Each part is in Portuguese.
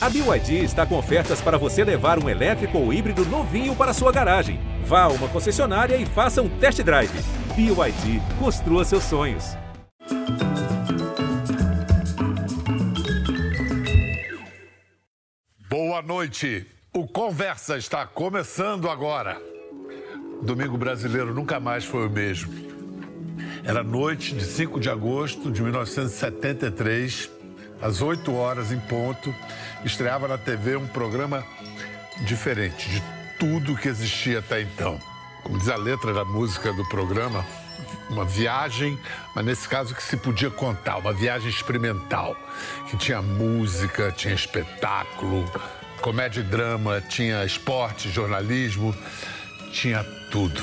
A BYD está com ofertas para você levar um elétrico ou híbrido novinho para sua garagem. Vá a uma concessionária e faça um test drive. BYD, construa seus sonhos. Boa noite. O Conversa está começando agora. Domingo brasileiro nunca mais foi o mesmo. Era noite de 5 de agosto de 1973, às 8 horas em ponto, estreava na TV um programa diferente de tudo que existia até então. Como diz a letra da música do programa, uma viagem, mas nesse caso que se podia contar, uma viagem experimental, que tinha música, tinha espetáculo, comédia e drama, tinha esporte, jornalismo, tinha tudo.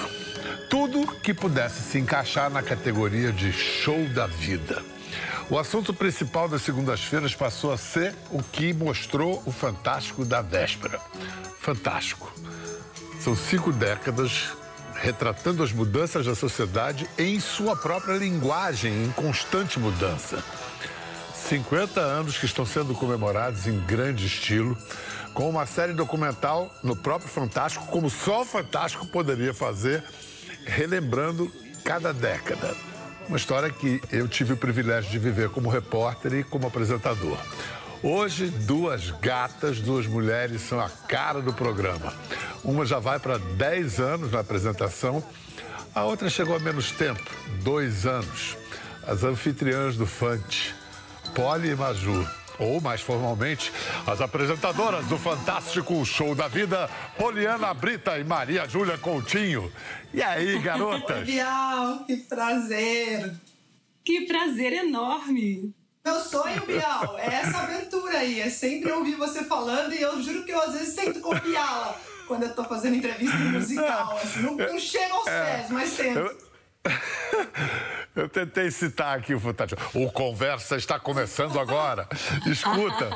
Tudo que pudesse se encaixar na categoria de show da vida. O assunto principal das segundas-feiras passou a ser o que mostrou o Fantástico da véspera. Fantástico. São cinco décadas retratando as mudanças da sociedade em sua própria linguagem, em constante mudança. 50 anos que estão sendo comemorados em grande estilo, com uma série documental no próprio Fantástico, como só o Fantástico poderia fazer, relembrando cada década. Uma história que eu tive o privilégio de viver como repórter e como apresentador. Hoje, duas gatas, duas mulheres são a cara do programa. Uma já vai para 10 anos na apresentação, a outra chegou a menos tempo, dois anos. As anfitriãs do Fante, Polly e Maju. Ou, mais formalmente, as apresentadoras do fantástico Show da Vida, Poliana Brita e Maria Júlia Coutinho. E aí, garotas? Bial, que prazer. Que prazer enorme. Meu sonho, Bial, é essa aventura aí. É sempre ouvir você falando e eu juro que eu às vezes tento copiá-la quando eu tô fazendo entrevista musical. Assim, não, não chega aos pés, mas tento. Eu... Eu tentei citar aqui o Fantástico. O Conversa está começando agora. Escuta,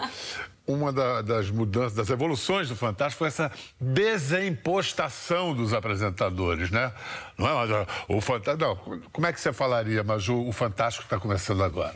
uma da, das mudanças, das evoluções do Fantástico foi essa desempostação dos apresentadores, né? Não é, mas, o Fantástico. Não, como é que você falaria, mas o, o Fantástico está começando agora?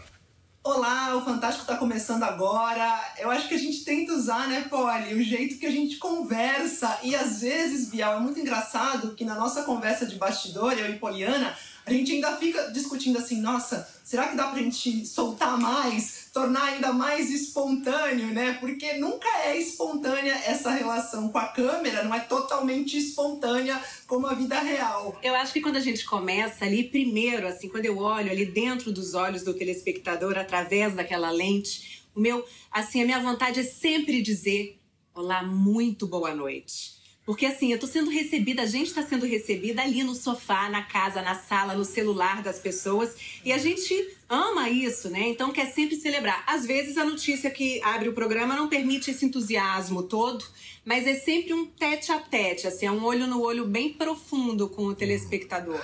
Olá, o Fantástico está começando agora. Eu acho que a gente tenta usar, né, Polly, o jeito que a gente conversa. E às vezes, Bial, é muito engraçado que na nossa conversa de bastidor, eu e Poliana, a gente ainda fica discutindo assim, nossa, será que dá pra gente soltar mais, tornar ainda mais espontâneo, né? Porque nunca é espontânea essa relação com a câmera, não é totalmente espontânea como a vida real. Eu acho que quando a gente começa ali, primeiro, assim, quando eu olho ali dentro dos olhos do telespectador, através daquela lente, o meu, assim, a minha vontade é sempre dizer: Olá, muito boa noite. Porque assim, eu tô sendo recebida, a gente está sendo recebida ali no sofá, na casa, na sala, no celular das pessoas. E a gente ama isso, né? Então quer sempre celebrar. Às vezes a notícia que abre o programa não permite esse entusiasmo todo, mas é sempre um tete a tete, assim, é um olho no olho bem profundo com o telespectador.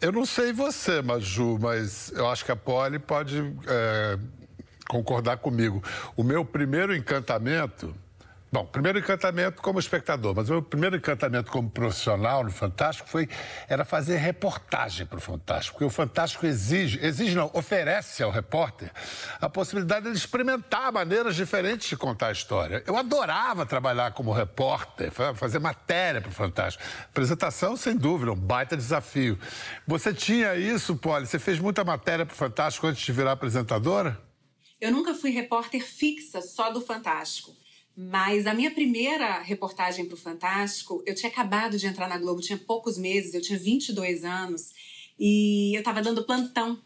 Eu não sei você, Maju, mas eu acho que a Polly pode é, concordar comigo. O meu primeiro encantamento Bom, primeiro encantamento como espectador, mas o meu primeiro encantamento como profissional no Fantástico foi era fazer reportagem para o Fantástico, porque o Fantástico exige, exige não, oferece ao repórter a possibilidade de experimentar maneiras diferentes de contar a história. Eu adorava trabalhar como repórter, fazer matéria para o Fantástico. Apresentação, sem dúvida, um baita desafio. Você tinha isso, Polly? Você fez muita matéria para o Fantástico antes de virar apresentadora? Eu nunca fui repórter fixa só do Fantástico. Mas a minha primeira reportagem para o Fantástico, eu tinha acabado de entrar na Globo, tinha poucos meses, eu tinha 22 anos, e eu estava dando plantão.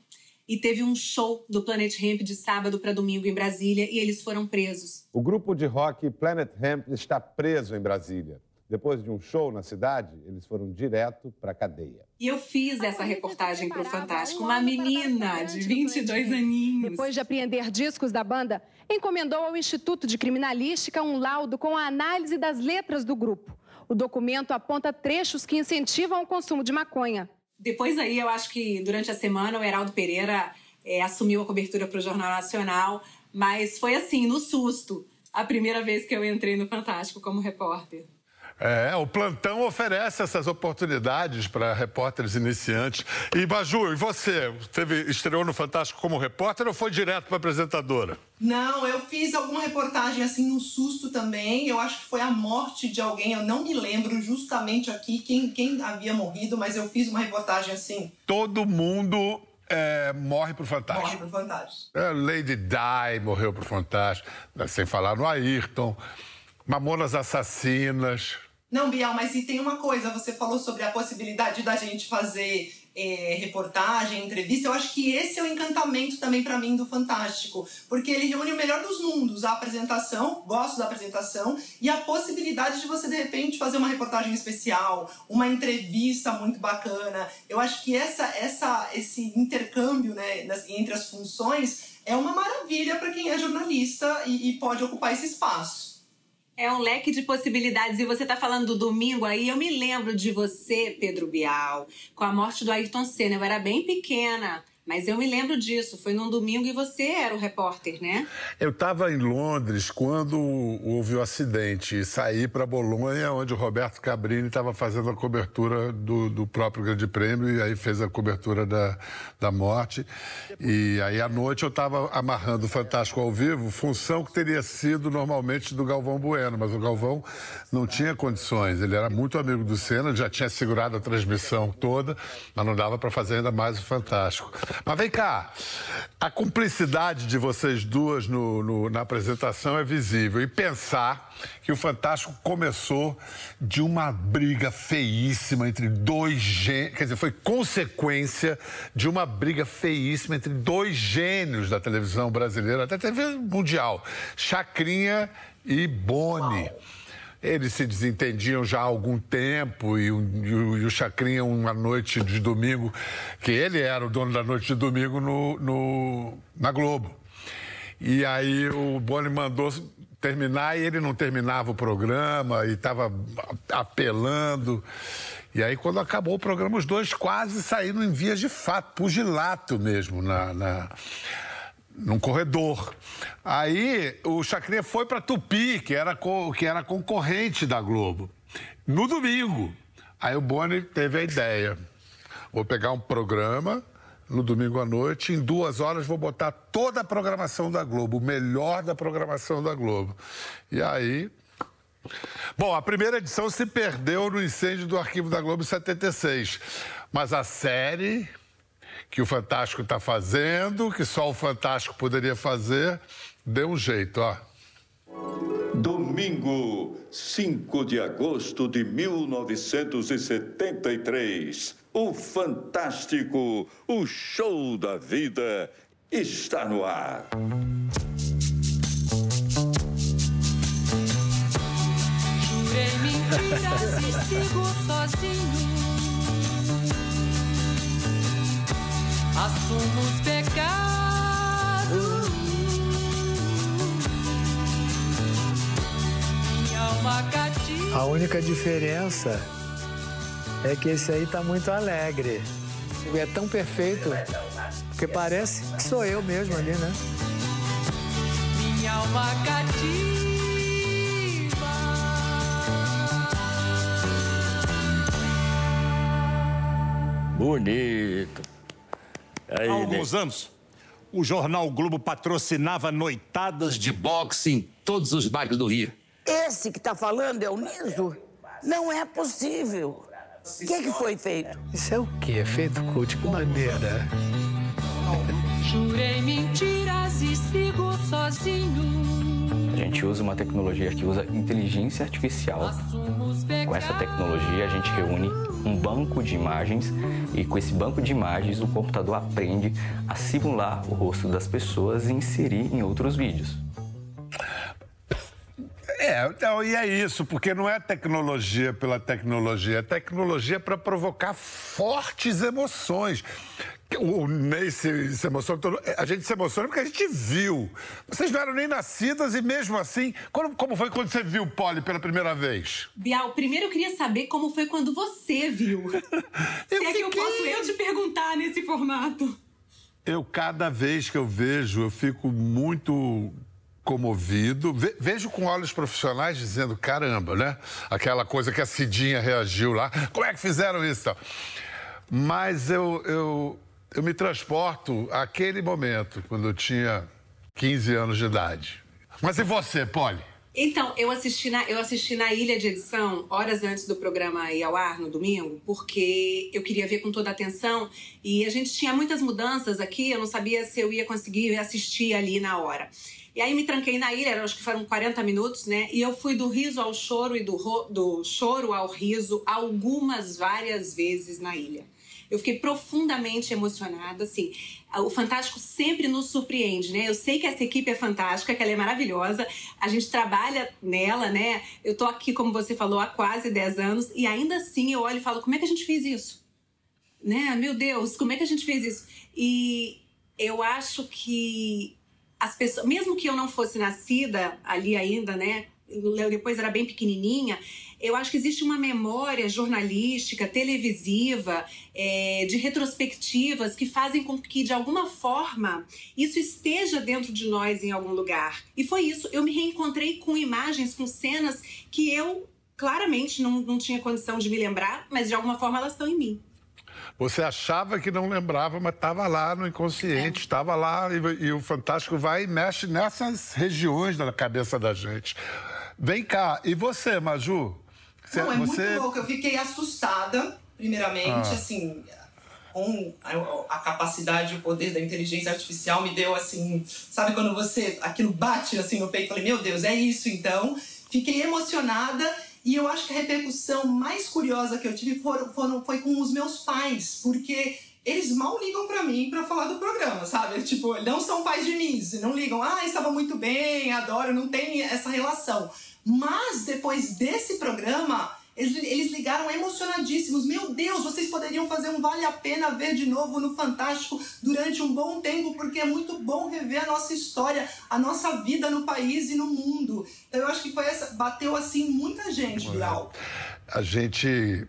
E teve um show do Planet Hemp de sábado para domingo em Brasília e eles foram presos. O grupo de rock Planet Hemp está preso em Brasília. Depois de um show na cidade, eles foram direto para a cadeia. E eu fiz essa reportagem para o Fantástico. Uma menina de 22 aninhos. Depois de apreender discos da banda, encomendou ao Instituto de Criminalística um laudo com a análise das letras do grupo. O documento aponta trechos que incentivam o consumo de maconha. Depois aí, eu acho que durante a semana o Heraldo Pereira é, assumiu a cobertura para o Jornal Nacional, mas foi assim, no susto, a primeira vez que eu entrei no Fantástico como repórter. É, o plantão oferece essas oportunidades para repórteres iniciantes. E, Baju, e você? Teve, estreou no Fantástico como repórter ou foi direto para apresentadora? Não, eu fiz alguma reportagem assim no susto também. Eu acho que foi a morte de alguém. Eu não me lembro justamente aqui quem, quem havia morrido, mas eu fiz uma reportagem assim. Todo mundo é, morre pro Fantástico. Morre pro Fantástico. É, Lady Di morreu pro Fantástico, sem falar no Ayrton. Mamonas Assassinas. Não, Bial, mas e tem uma coisa, você falou sobre a possibilidade da gente fazer é, reportagem, entrevista. Eu acho que esse é o encantamento também para mim do Fantástico, porque ele reúne o melhor dos mundos, a apresentação, gosto da apresentação, e a possibilidade de você de repente fazer uma reportagem especial, uma entrevista muito bacana. Eu acho que essa, essa, esse intercâmbio né, entre as funções é uma maravilha para quem é jornalista e, e pode ocupar esse espaço. É um leque de possibilidades. E você está falando do domingo aí. Eu me lembro de você, Pedro Bial, com a morte do Ayrton Senna. Eu era bem pequena. Mas eu me lembro disso, foi num domingo e você era o repórter, né? Eu estava em Londres quando houve o acidente saí para Bolonha, onde o Roberto Cabrini estava fazendo a cobertura do, do, próprio Grande Prêmio e aí fez a cobertura da, da morte. E aí à noite eu estava amarrando o Fantástico ao vivo, função que teria sido normalmente do Galvão Bueno, mas o Galvão não tinha condições. Ele era muito amigo do Senna, já tinha segurado a transmissão toda, mas não dava para fazer ainda mais o Fantástico. Mas vem cá, a cumplicidade de vocês duas no, no, na apresentação é visível. E pensar que o Fantástico começou de uma briga feíssima entre dois gênios, quer dizer, foi consequência de uma briga feíssima entre dois gênios da televisão brasileira, até TV mundial, Chacrinha e Boni. Uau. Eles se desentendiam já há algum tempo e, o, e o, Chacrinha, uma noite de domingo, que ele era o dono da noite de domingo no, no na Globo. E aí o Boni mandou terminar e ele não terminava o programa e estava apelando. E aí, quando acabou o programa, os dois quase saíram em vias de fato, pugilato mesmo, na, na num corredor. Aí o Chacrinha foi para Tupi, que era, que era concorrente da Globo, no domingo. Aí o Boni teve a ideia: vou pegar um programa no domingo à noite, em duas horas vou botar toda a programação da Globo, o melhor da programação da Globo. E aí. Bom, a primeira edição se perdeu no incêndio do arquivo da Globo em 76. Mas a série que o Fantástico está fazendo, que só o Fantástico poderia fazer, deu um jeito, ó. Domingo, 5 de agosto de 1973. O Fantástico, o show da vida, está no ar. Jurei mentiras e sigo sozinho. Assumo os pecados. Minha alma cativa. A única diferença é que esse aí tá muito alegre. É tão perfeito, porque parece que sou eu mesmo ali, né? Minha alma cativa. Bonito. Aí, Há alguns né? anos, o jornal Globo patrocinava noitadas de boxe em todos os bairros do Rio. Esse que está falando é o Niso? Não é possível. O que, que foi feito? Isso é o quê? Feito com de que maneira? Jurei mentiras e sigo sozinho. Gente usa uma tecnologia que usa inteligência artificial. Com essa tecnologia, a gente reúne um banco de imagens e com esse banco de imagens o computador aprende a simular o rosto das pessoas e inserir em outros vídeos. É, então, e é isso, porque não é tecnologia pela tecnologia, é tecnologia para provocar fortes emoções. O Ney se, se emociona, a gente se emociona porque a gente viu. Vocês não eram nem nascidas e mesmo assim, como, como foi quando você viu o Polly pela primeira vez? Bial, primeiro eu queria saber como foi quando você viu. Se é fiquei... que eu posso eu te perguntar nesse formato. Eu, cada vez que eu vejo, eu fico muito comovido. Ve vejo com olhos profissionais dizendo, caramba, né? Aquela coisa que a Cidinha reagiu lá. Como é que fizeram isso? Mas eu, eu, eu me transporto àquele momento, quando eu tinha 15 anos de idade. Mas e você, Polly? Então, eu assisti, na, eu assisti na ilha de edição, horas antes do programa ir ao ar, no domingo, porque eu queria ver com toda a atenção. E a gente tinha muitas mudanças aqui, eu não sabia se eu ia conseguir assistir ali na hora. E aí me tranquei na ilha, acho que foram 40 minutos, né? E eu fui do riso ao choro e do, do choro ao riso algumas, várias vezes na ilha. Eu fiquei profundamente emocionada, assim. O Fantástico sempre nos surpreende, né? Eu sei que essa equipe é fantástica, que ela é maravilhosa. A gente trabalha nela, né? Eu tô aqui, como você falou, há quase 10 anos e ainda assim eu olho e falo: como é que a gente fez isso? Né? Meu Deus, como é que a gente fez isso? E eu acho que as pessoas, mesmo que eu não fosse nascida ali ainda, né? Depois era bem pequenininha, eu acho que existe uma memória jornalística, televisiva, é, de retrospectivas que fazem com que, de alguma forma, isso esteja dentro de nós em algum lugar. E foi isso. Eu me reencontrei com imagens, com cenas que eu claramente não, não tinha condição de me lembrar, mas de alguma forma elas estão em mim. Você achava que não lembrava, mas estava lá no inconsciente, estava é. lá e, e, o Fantástico vai e mexe nessas regiões da cabeça da gente. Vem cá, e você, Maju? Você, não, é você... muito louco. Eu fiquei assustada, primeiramente, ah. assim, com a, capacidade, o poder da inteligência artificial me deu assim, sabe quando você aquilo bate assim no peito, falei, meu Deus, é isso então. Fiquei emocionada e eu acho que a repercussão mais curiosa que eu tive foram, foram, foi com os meus pais, porque eles mal ligam para mim para falar do programa, sabe? Tipo, não são pais de mim, não ligam, ah, estava muito bem, adoro, não tem essa relação. Mas depois desse programa, eles, eles ligaram emocionadíssimos. Meu Deus, vocês poderiam fazer um Vale a Pena Ver de novo no Fantástico durante um bom tempo, porque é muito bom rever a nossa história, a nossa vida no país e no mundo. Então eu acho que foi essa, bateu assim muita gente, Bilal. A gente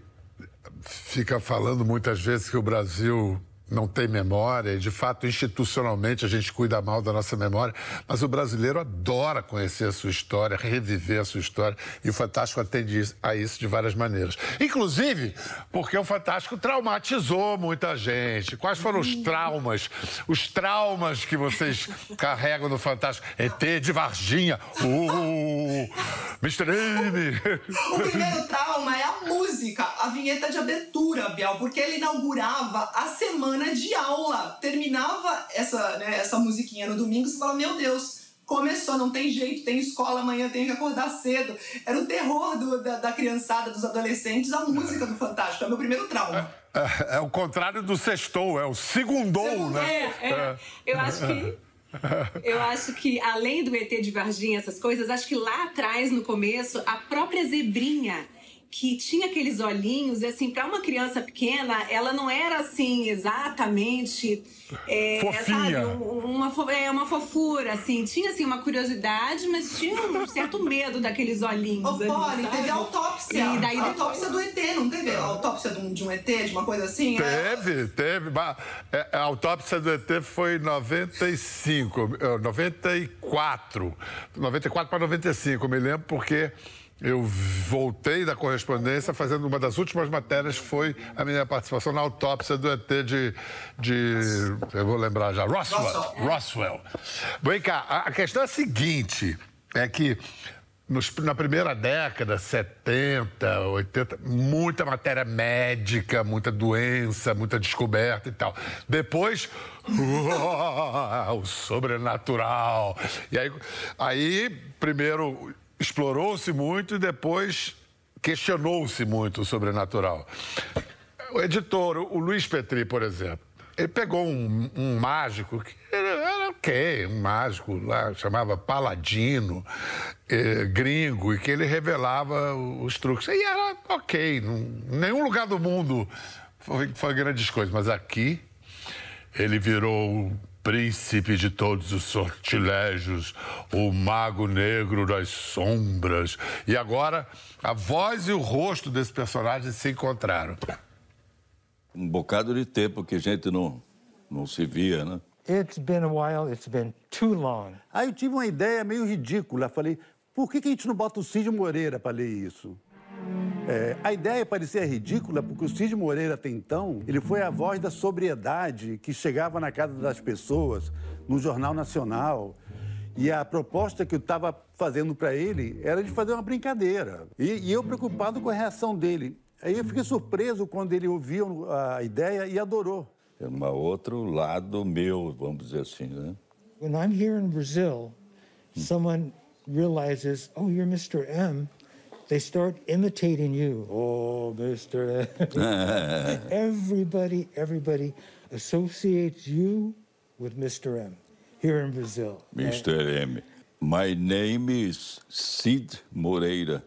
fica falando muitas vezes que o Brasil não tem memória, e de fato, institucionalmente, a gente cuida mal da nossa memória, mas o brasileiro adora conhecer a sua história, reviver a sua história, e o Fantástico atende a isso de várias maneiras. Inclusive, porque o Fantástico traumatizou muita gente. Quais foram os traumas? Os traumas que vocês carregam no Fantástico? ET de Varginha, uh, Mr. M. O primeiro trauma é a música, a vinheta de abertura, Biel, porque ele inaugurava a semana semana de aula. Terminava essa, né, essa musiquinha no domingo e você fala, meu Deus, começou, não tem jeito, tem escola amanhã, tem que acordar cedo. Era o terror do, da, da, criançada, dos adolescentes, a música do Fantástico. É o meu primeiro trauma. É, é, é o contrário do sextou, é o segundou, né? É, é, é. Eu acho que. Eu acho que, além do ET de Varginha, essas coisas, acho que lá atrás, no começo, a própria zebrinha que tinha aqueles olhinhos, e assim, para uma criança pequena, ela não era assim exatamente. É, Fofinha. Sabe, uma, é, uma fofura, assim. Tinha assim uma curiosidade, mas tinha um certo medo daqueles olhinhos. Ô, Polly, teve autópsia. E daí a autópsia do ET, não teve? A autópsia de um, de um ET, de uma coisa assim? Teve, é? teve. É, a autópsia do ET foi em 95, 94. 94 para 95, eu me lembro, porque eu voltei da correspondência fazendo uma das últimas matérias foi a minha participação na autópsia do ET de, de eu vou lembrar já, Roswell. Roswell. Vem cá, a questão é a seguinte, é que nos, na primeira década, 70, 80, muita matéria médica, muita doença, muita descoberta e tal. Depois, o sobrenatural. E aí, aí primeiro explorou-se muito e depois questionou-se muito o sobrenatural. O editor, o Luiz Petri, por exemplo, ele pegou um, um mágico que era, era ok, um mágico lá, chamava Paladino, eh, gringo, e que ele revelava os truques. E era ok, em nenhum lugar do mundo foi, foi grandes coisas, mas aqui ele virou príncipe de todos os sortilégios, o mago negro das sombras. E agora a voz e o rosto desse personagem se encontraram. Um bocado de tempo que a gente não, não se via, né? It's been a while, it's been too long. Aí eu tive uma ideia meio ridícula. Falei, por que, que a gente não bota o Cid Moreira para ler isso? É, a ideia parecia ridícula porque o Cid Moreira, até então, ele foi a voz da sobriedade que chegava na casa das pessoas, no Jornal Nacional. E a proposta que eu estava fazendo para ele era de fazer uma brincadeira. E, e, eu preocupado com a reação dele. Aí eu fiquei surpreso quando ele ouviu a ideia e adorou. É um outro lado meu, vamos dizer assim, né? When I'm here in Brazil, someone realizes, oh, you're Mr. M. They start imitating you. Oh, Mr. M. everybody, everybody associates you with Mr. M here in Brazil. Mr. M. My name is Sid Moreira.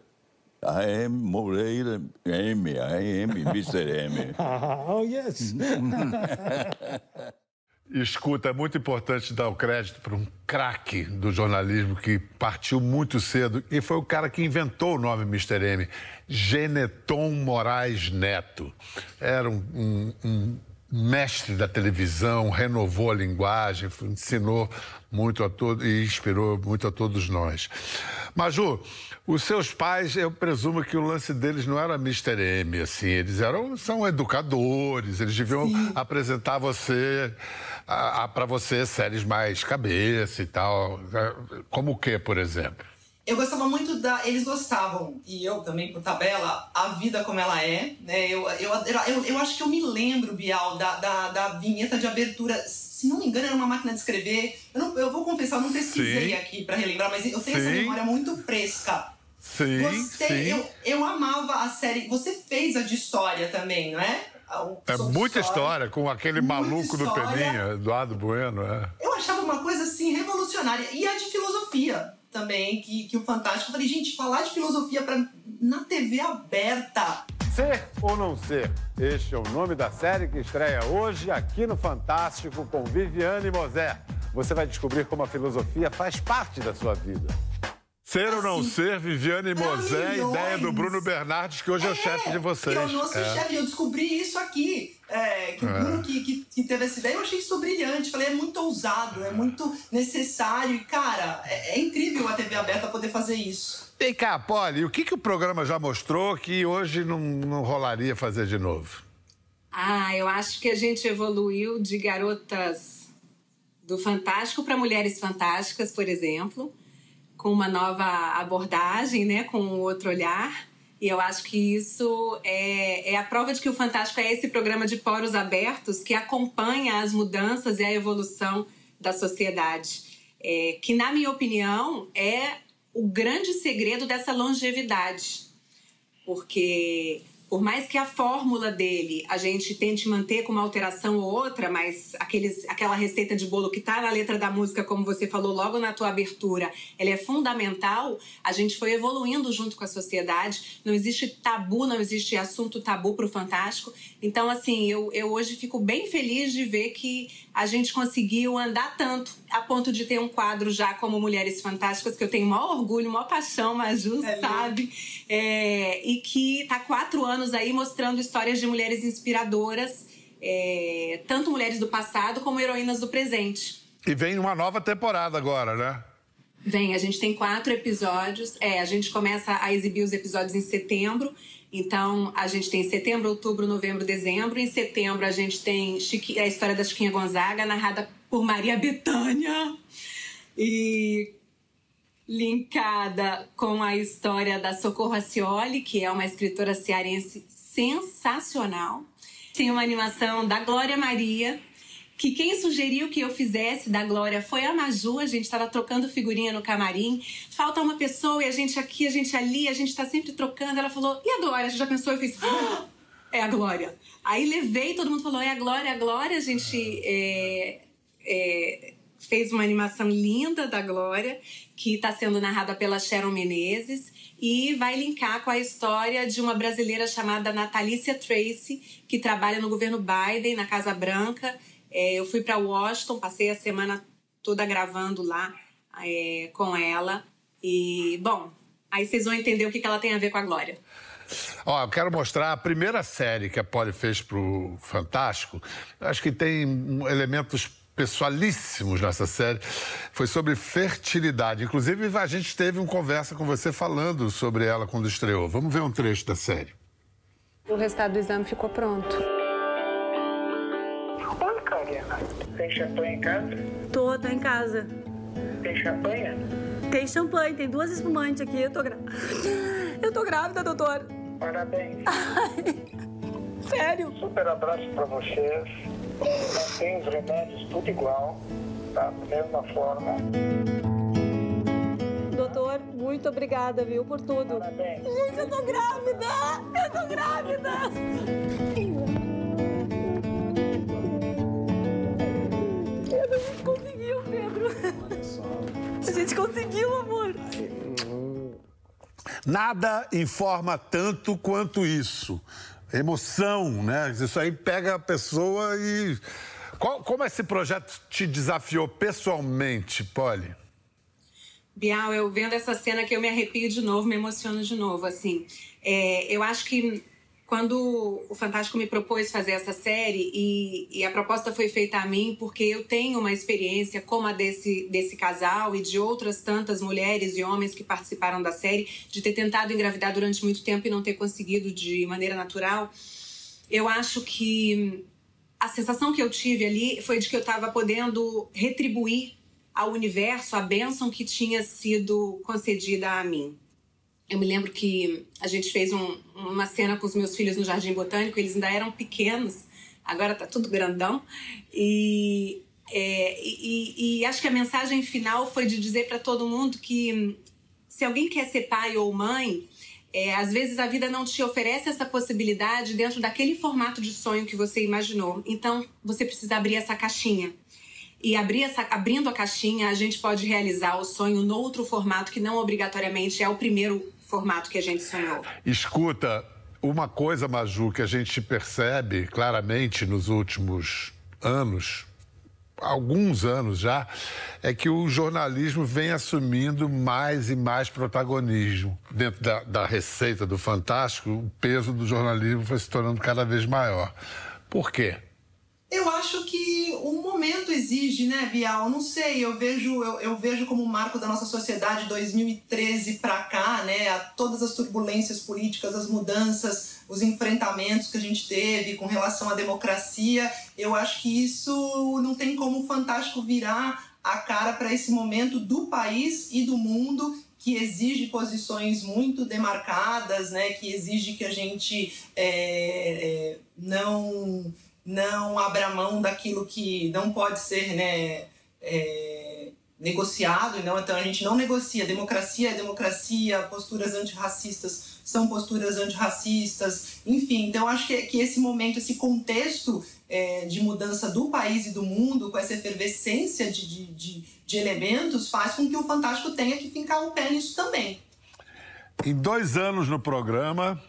I am Moreira M. I am Mr. M. oh, yes. Escuta, é muito importante dar o crédito para um craque do jornalismo que partiu muito cedo e foi o cara que inventou o nome Mr. M, Geneton Moraes Neto. Era um, um, um mestre da televisão, renovou a linguagem, ensinou muito a todos e inspirou muito a todos nós. Maju, os seus pais, eu presumo que o lance deles não era Mr. M, assim, eles eram são educadores, eles deviam Sim. apresentar você para você séries mais cabeça e tal, como o que, por exemplo? Eu gostava muito da. Eles gostavam, e eu também, por tabela, a vida como ela é. Né? Eu, eu, eu, eu acho que eu me lembro, Bial, da, da, da vinheta de abertura. Se não me engano, era uma máquina de escrever. Eu, não, eu vou confessar, eu não pesquisei Sim. aqui para relembrar, mas eu tenho sim. essa memória muito fresca. Sim, Gostei, sim. Eu, eu amava a série. Você fez a de história também, não é? É muita história, com aquele maluco do Peninha, Eduardo Bueno. É. Eu achava uma coisa assim revolucionária. E a de filosofia também, que, que o Fantástico. Eu falei, gente, falar de filosofia pra, na TV aberta. Ser ou não ser? Este é o nome da série que estreia hoje aqui no Fantástico com Viviane Mosé. Você vai descobrir como a filosofia faz parte da sua vida. Ser assim, ou não assim, ser, Viviane Mosé, ideia do Bruno Bernardes, que hoje é, é o chefe de vocês. É o nosso é. chefe, eu descobri isso aqui. É, que o é. Bruno que, que, que, teve essa ideia, eu achei isso brilhante. Falei, é muito ousado, é muito necessário. E, cara, é, é incrível a TV aberta poder fazer isso. Vem cá, Polly, o que, que o programa já mostrou que hoje não, não rolaria fazer de novo? Ah, eu acho que a gente evoluiu de garotas do Fantástico para Mulheres Fantásticas, por exemplo com uma nova abordagem, né, com um outro olhar. E eu acho que isso é, é a prova de que o Fantástico é esse programa de poros abertos que acompanha as mudanças e a evolução da sociedade. É, que, na minha opinião, é o grande segredo dessa longevidade. Porque por mais que a fórmula dele a gente tente manter com uma alteração ou outra, mas aqueles, aquela receita de bolo que está na letra da música, como você falou logo na tua abertura, ela é fundamental. A gente foi evoluindo junto com a sociedade. Não existe tabu, não existe assunto tabu para o Fantástico. Então, assim, eu, eu hoje fico bem feliz de ver que a gente conseguiu andar tanto a ponto de ter um quadro já como Mulheres Fantásticas, que eu tenho maior orgulho, maior paixão, Maju é sabe, é, e que está quatro anos aí mostrando histórias de mulheres inspiradoras, é, tanto mulheres do passado como heroínas do presente. E vem uma nova temporada agora, né? Vem, a gente tem quatro episódios. É, a gente começa a exibir os episódios em setembro. Então, a gente tem setembro, outubro, novembro, dezembro. Em setembro, a gente tem Chiqui... a história da Chiquinha Gonzaga, narrada por Maria Bethânia. E linkada com a história da Socorro Acioli, que é uma escritora cearense sensacional. Tem uma animação da Glória Maria, que quem sugeriu que eu fizesse da Glória foi a Maju, a gente estava trocando figurinha no camarim. Falta uma pessoa e a gente aqui, a gente ali, a gente está sempre trocando. Ela falou, e a Glória? Você já pensou? Eu fiz, ah, é a Glória. Aí levei, todo mundo falou, é a Glória, a Glória. A gente é, é, fez uma animação linda da Glória, que está sendo narrada pela Sharon Menezes e vai linkar com a história de uma brasileira chamada Natalícia Tracy, que trabalha no governo Biden, na Casa Branca. É, eu fui para Washington, passei a semana toda gravando lá é, com ela. E, bom, aí vocês vão entender o que, que ela tem a ver com a Glória. Ó, eu quero mostrar a primeira série que a Polly fez pro Fantástico. Acho que tem elementos pessoalíssimos nessa série. Foi sobre fertilidade. Inclusive, a gente teve uma conversa com você falando sobre ela quando estreou. Vamos ver um trecho da série. O resultado do exame ficou pronto. Tem champanhe em casa? Tô, tô em casa. Tem champanhe? Tem champanhe, tem duas espumantes aqui. Eu tô, gra... eu tô grávida, doutor. Parabéns. Sério? Super abraço pra vocês. Mantém os remédios tudo igual, tá? Da mesma forma. Doutor, muito obrigada, viu, por tudo. Parabéns. Gente, eu tô grávida! Eu tô grávida! A gente conseguiu, Pedro. A gente conseguiu, amor. Nada informa tanto quanto isso. Emoção, né? Isso aí pega a pessoa e. Qual- como esse projeto te desafiou pessoalmente, Polly? Bial, eu vendo essa cena que eu me arrepio de novo, me emociono de novo, assim. É, eu acho que quando o Fantástico me propôs fazer essa série e, e a proposta foi feita a mim porque eu tenho uma experiência como a desse, desse casal e de outras tantas mulheres e homens que participaram da série, de ter tentado engravidar durante muito tempo e não ter conseguido de maneira natural, eu acho que a sensação que eu tive ali foi de que eu estava podendo retribuir ao universo a bênção que tinha sido concedida a mim. Eu me lembro que a gente fez um- uma cena com os meus filhos no Jardim Botânico, eles ainda eram pequenos, agora tá tudo grandão. E, é, e- e- acho que a mensagem final foi de dizer para todo mundo que se alguém quer ser pai ou mãe, é, às vezes a vida não te oferece essa possibilidade dentro daquele formato de sonho que você imaginou. Então você precisa abrir essa caixinha. E abrir essa, abrindo a caixinha, a gente pode realizar o sonho no outro formato que não obrigatoriamente é o primeiro formato que a gente sonhou. Escuta, uma coisa, Maju, que a gente percebe claramente nos últimos anos, alguns anos já, é que o jornalismo vem assumindo mais e mais protagonismo. Dentro da, da receita do Fantástico, o peso do jornalismo foi se tornando cada vez maior. Por quê? Eu acho exige, né, Bial? Não sei, eu vejo, eu, eu vejo como marco da nossa sociedade 2013 para cá, né? a- Todas as turbulências políticas, as mudanças, os enfrentamentos que a gente teve com relação à democracia. Eu acho que isso não tem como o Fantástico virar a cara para esse momento do país e do mundo que exige posições muito demarcadas, né? Que exige que a gente é, é, não não abra mão daquilo que não pode ser né, é, negociado. Não? Então a gente não negocia. Democracia é democracia, posturas antirracistas são posturas antirracistas, enfim. Então acho que, que esse momento, esse contexto é, de mudança do país e do mundo, com essa efervescência de, de, de, de elementos, faz com que o Fantástico tenha que fincar o pé nisso também. Em dois anos no programa,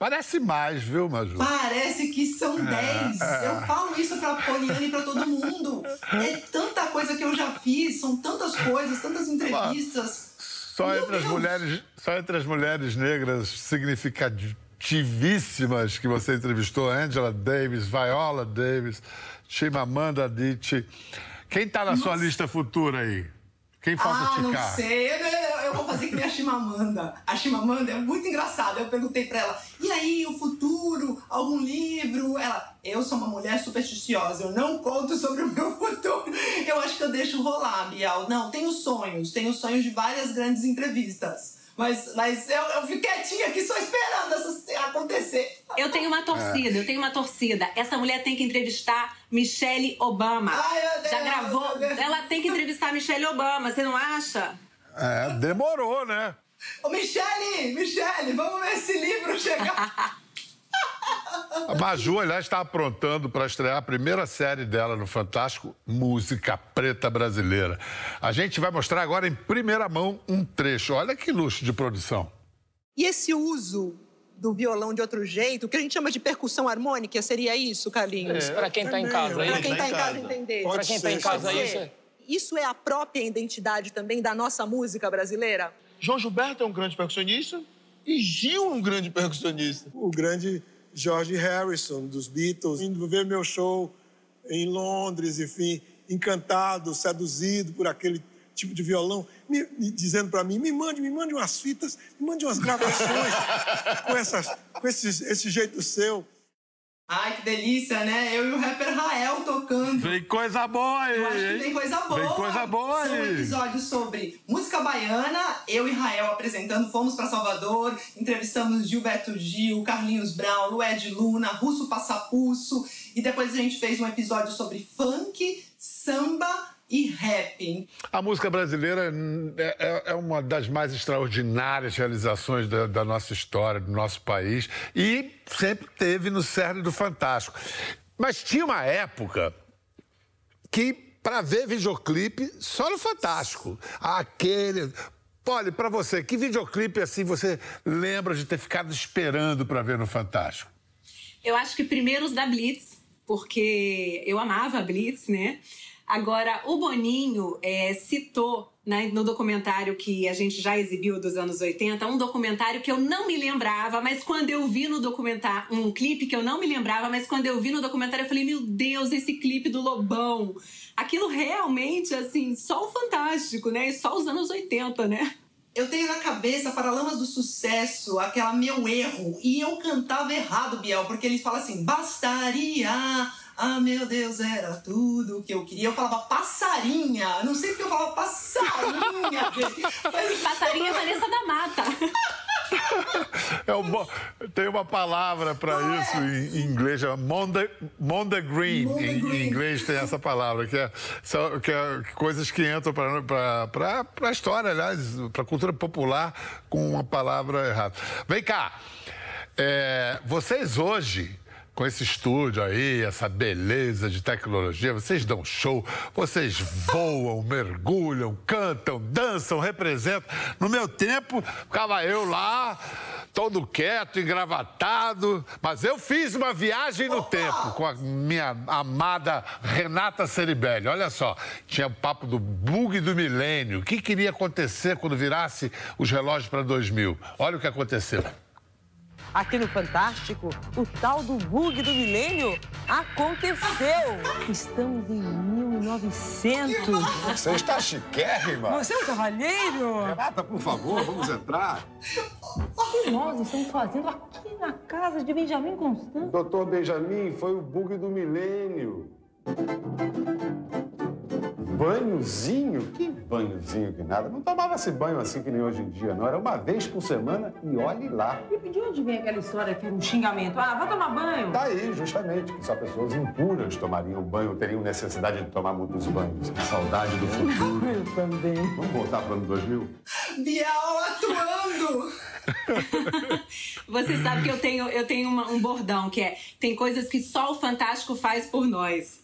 parece mais, viu, Maju? Parece que são É, 10. é. Eu falo isso pra Poliana e pra todo mundo. É tanta coisa que eu já fiz, são tantas coisas, tantas entrevistas. Só entre, as mulheres, só entre as mulheres negras significativíssimas que você entrevistou, Angela Davis, Viola Davis, Chimamanda Adichie. Quem está na sua lista futura aí? Quem falta Ah, não sei. Eu, eu- vou fazer que nem a Chimamanda. A Chimamanda é muito engraçada. Eu perguntei pra ela, e aí, o futuro? Algum livro? Ela, eu sou uma mulher supersticiosa, eu não conto sobre o meu futuro. Eu acho que eu deixo rolar, Bial. Não, tenho sonhos. Tenho sonhos de várias grandes entrevistas. Mas, mas eu, eu fico quietinha aqui só esperando essas acontecer. Eu tenho uma torcida, eu tenho uma torcida. Essa mulher tem que entrevistar Michelle Obama. Já gravou? Ela tem que entrevistar Michelle Obama, você não acha? É, demorou, né? Ô, Michele, Michele, vamos ver esse livro chegar. A Maju, aliás, está aprontando para estrear a primeira série dela no Fantástico, Música Preta Brasileira. A gente vai mostrar agora em primeira mão um trecho. Olha que luxo de produção. E esse uso do violão de outro jeito, que a gente chama de percussão harmônica, seria isso, Carlinhos? É, pra quem tá em casa, Pra isso. quem tá em casa entender. Pra quem tá em casa, Pode isso é- Isso é a própria identidade também da nossa música brasileira? João Gilberto é um grande percussionista e Gil é um grande percussionista. O grande George Harrison, dos Beatles, indo ver meu show em Londres, enfim. encantado, seduzido por aquele tipo de violão, me, me, dizendo para mim: me mande, me mande umas fitas, me mande umas gravações com, essas, com esse jeito seu. Ai, que delícia, né? Eu e o rapper Rael tocando. Vem coisa boa aí. Eu acho que vem coisa boa. Vem coisa boa São aí. episódios sobre música baiana, eu e Rael apresentando, fomos para Salvador, entrevistamos Gilberto Gil, Carlinhos Brown, Lued Luna, Russo Passapusso, e depois a gente fez um episódio sobre funk, samba e rap. A música brasileira é, é- é uma das mais extraordinárias realizações da, da nossa história, do nosso país, e sempre teve no cerne do Fantástico. Mas tinha uma época que, para ver videoclipe, só no Fantástico. Aquele. Olha, para você, que videoclipe assim você lembra de ter ficado esperando para ver no Fantástico? Eu acho que primeiro os da Blitz, porque eu amava a Blitz, né? Agora, o Boninho é, citou né, no documentário que a gente já exibiu dos anos 80, um documentário que eu não me lembrava, mas quando eu vi no documentário, um clipe que eu não me lembrava, mas quando eu vi no documentário eu falei, meu Deus, esse clipe do Lobão. Aquilo realmente, assim, só o fantástico, né? E só os anos 80, né? Eu tenho na cabeça Paralamas do Sucesso, aquela meu erro, e eu cantava errado, Biel, porque eles falam assim, bastaria, ah meu Deus, era tudo o que eu queria. Eu falava passarinha, não sei porque eu falava passarinha, gente. Mas... Passarinha é Vanessa da Mata. É um bo- Tem uma palavra para isso em, em inglês, chama Monday, Monday Green. Em, em inglês tem essa palavra, que é, são- que é coisas que entram para a história, aliás, para a cultura popular com uma palavra errada. Vem cá, é, vocês hoje. Com esse estúdio aí, essa beleza de tecnologia, vocês dão show, vocês voam, mergulham, cantam, dançam, representam. No meu tempo, ficava eu lá, todo quieto, engravatado, mas eu fiz uma viagem no tempo com a minha amada Renata Ceribelli. Olha só, tinha o papo do bug do milênio. O que queria acontecer quando virasse os relógios para 2000? Olha o que aconteceu. Aqui no Fantástico, o tal do bug do milênio aconteceu. Estamos em 1900. Você está chiquérrima. Você é um cavalheiro? Renata, por favor, vamos entrar. O que nós estamos fazendo aqui na casa de Benjamin Constant? Doutor Benjamin, foi o bug do milênio. Banhozinho? Que banhozinho que nada. Não tomava-se banho assim que nem hoje em dia, não. Era uma vez por semana e olhe lá. E de onde vem aquela história que era um xingamento? Ah, vai tomar banho. Daí, justamente, que só pessoas impuras tomariam banho, teriam necessidade de tomar muitos banhos. Que saudade do futuro. Eu também. Vamos voltar para o ano 2000? Biel atuando! Você sabe que eu tenho, eu tenho uma- um bordão que é: tem coisas que só o Fantástico faz por nós.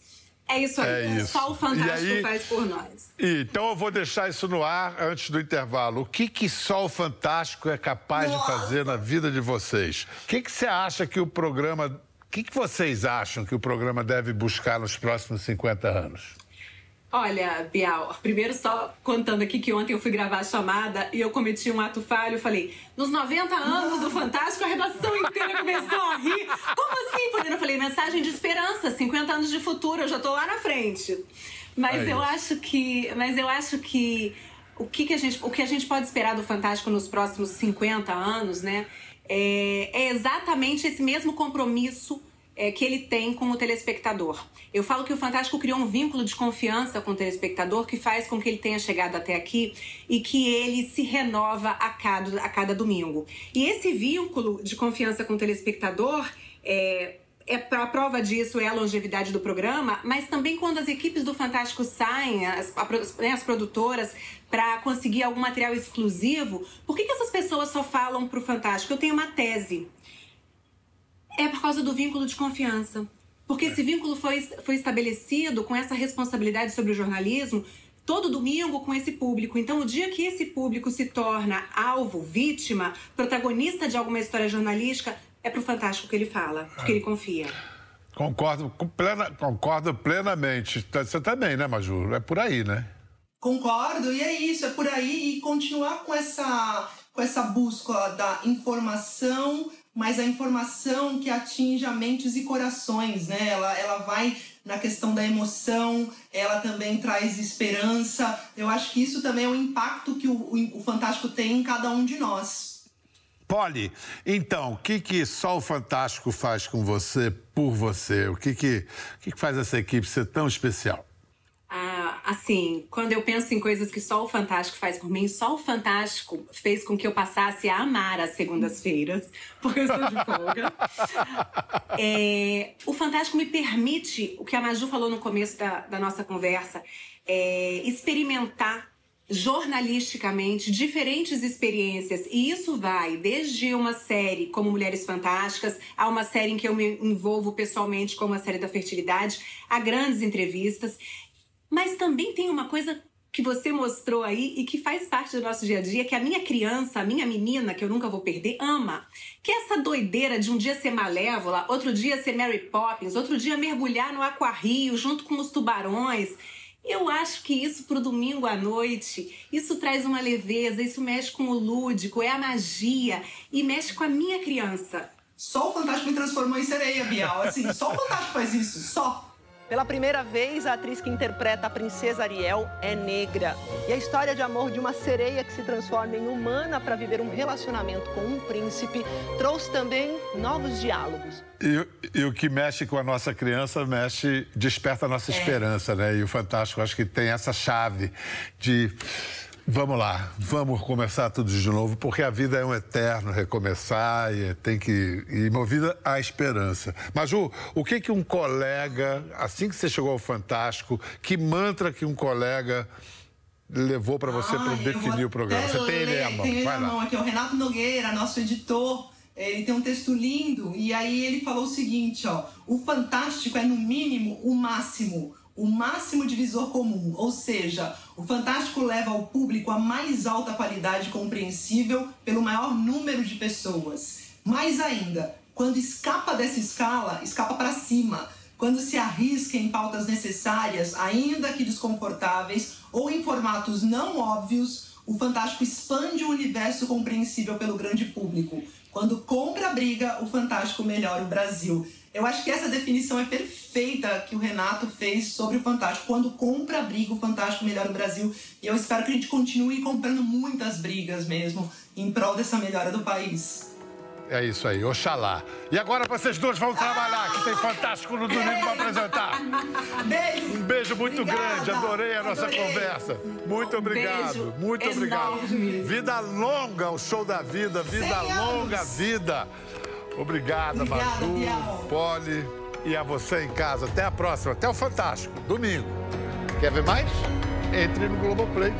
É isso aí. É isso. Só o Fantástico aí- faz por nós. Então eu vou deixar isso no ar antes do intervalo. O que, que só o Fantástico é capaz de fazer na vida de vocês? O que, que você acha que o programa. O que, que vocês acham que o programa deve buscar nos próximos 50 anos? Olha, Bial, primeiro só contando aqui que ontem eu fui gravar a chamada e eu cometi um ato falho. Falei, nos 90 anos do Fantástico, a redação inteira começou a rir. Como assim, Polina? Eu falei, mensagem de esperança, 50 anos de futuro, eu já tô lá na frente. Mas É eu acho que. Mas eu acho que o que, que a gente, o que a gente pode esperar do Fantástico nos próximos 50 anos, né? É, é exatamente esse mesmo compromisso é, que ele tem com o telespectador. Eu falo que o Fantástico criou um vínculo de confiança com o telespectador que faz com que ele tenha chegado até aqui e que ele se renova a cada, a cada domingo. E esse vínculo de confiança com o telespectador é, é a prova disso é a longevidade do programa, mas também quando as equipes do Fantástico saem, as, né, as produtoras, para conseguir algum material exclusivo, por que, que essas pessoas só falam pro Fantástico? Eu tenho uma tese. É por causa do vínculo de confiança. Porque esse vínculo foi, foi estabelecido com essa responsabilidade sobre o jornalismo todo domingo com esse público. Então, o dia que esse público se torna alvo, vítima, protagonista de alguma história jornalística, é pro Fantástico que ele fala, porque ele confia. Concordo, com plena- concordo plenamente. Tá- Você também, né, Maju? É por aí, né? Concordo, e é isso, é por aí e continuar com essa, com essa busca da informação, mas a informação que atinge a mentes e corações, né? Ela, ela vai na questão da emoção, ela também traz esperança. Eu acho que isso também é o impacto que o, o, o Fantástico tem em cada um de nós. Polly, então, o que, que só o Fantástico faz com você, por você? O que, que, o que, que faz essa equipe ser tão especial? Assim, quando eu penso em coisas que só o Fantástico faz por mim, só o Fantástico fez com que eu passasse a amar as segundas-feiras, porque eu estou de folga. é, o Fantástico me permite, o que a Maju falou no começo da, da nossa conversa, é, experimentar jornalisticamente diferentes experiências e isso vai desde uma série como Mulheres Fantásticas a uma série em que eu me envolvo pessoalmente como a série da fertilidade a grandes entrevistas mas também tem uma coisa que você mostrou aí e que faz parte do nosso dia a dia, que a minha criança, a minha menina, que eu nunca vou perder, ama. Que é essa doideira de um dia ser malévola, outro dia ser Mary Poppins, outro dia mergulhar no aquarrio junto com os tubarões. Eu acho que isso pro domingo à noite, isso traz uma leveza, isso mexe com o lúdico, é a magia e mexe com a minha criança. Só o Fantástico me transformou em sereia, Bial. Assim, só o Fantástico faz isso, só. Pela primeira vez, a atriz que interpreta a princesa Ariel é negra. E a história de amor de uma sereia que se transforma em humana para viver um relacionamento com um príncipe trouxe também novos diálogos. E, e, o que mexe com a nossa criança mexe, desperta a nossa é. esperança, né? E o Fantástico acho que tem essa chave de Vamos lá, vamos começar tudo de novo, porque a vida é um eterno recomeçar e tem que ir movida à esperança. Mas Ju, o que que um colega, assim que você chegou ao Fantástico, que mantra que um colega levou para você para definir o programa? Você tem ele à mão, tem vai lá. Mão aqui, é o Renato Nogueira, nosso editor. Ele tem um texto lindo e aí ele falou o seguinte, ó: o fantástico é no mínimo o máximo o máximo divisor comum, ou seja, o Fantástico leva ao público a mais alta qualidade compreensível pelo maior número de pessoas. Mais ainda, quando escapa dessa escala, escapa para cima. Quando se arrisca em pautas necessárias, ainda que desconfortáveis, ou em formatos não óbvios, o Fantástico expande o universo compreensível pelo grande público. Quando compra a briga, o Fantástico melhora o Brasil. Eu acho que essa definição é perfeita que o Renato fez sobre o Fantástico. Quando compra a briga, o Fantástico melhora o Brasil. E eu espero que a gente continue comprando muitas brigas mesmo em prol dessa melhora do país. É isso aí, Oxalá. E agora vocês dois vão trabalhar, que tem Fantástico no domingo para apresentar. Beijo. Um beijo muito Obrigada. grande, adorei a nossa Adorei. muito Muito obrigado, muito obrigado. enorme. Vida longa, o show da vida, vida 100 longa vida. Obrigada, Obrigada, Maju, Bial. Poli e a você em casa. Até a próxima, até o Fantástico, domingo. Quer ver mais? Entre no Globoplay.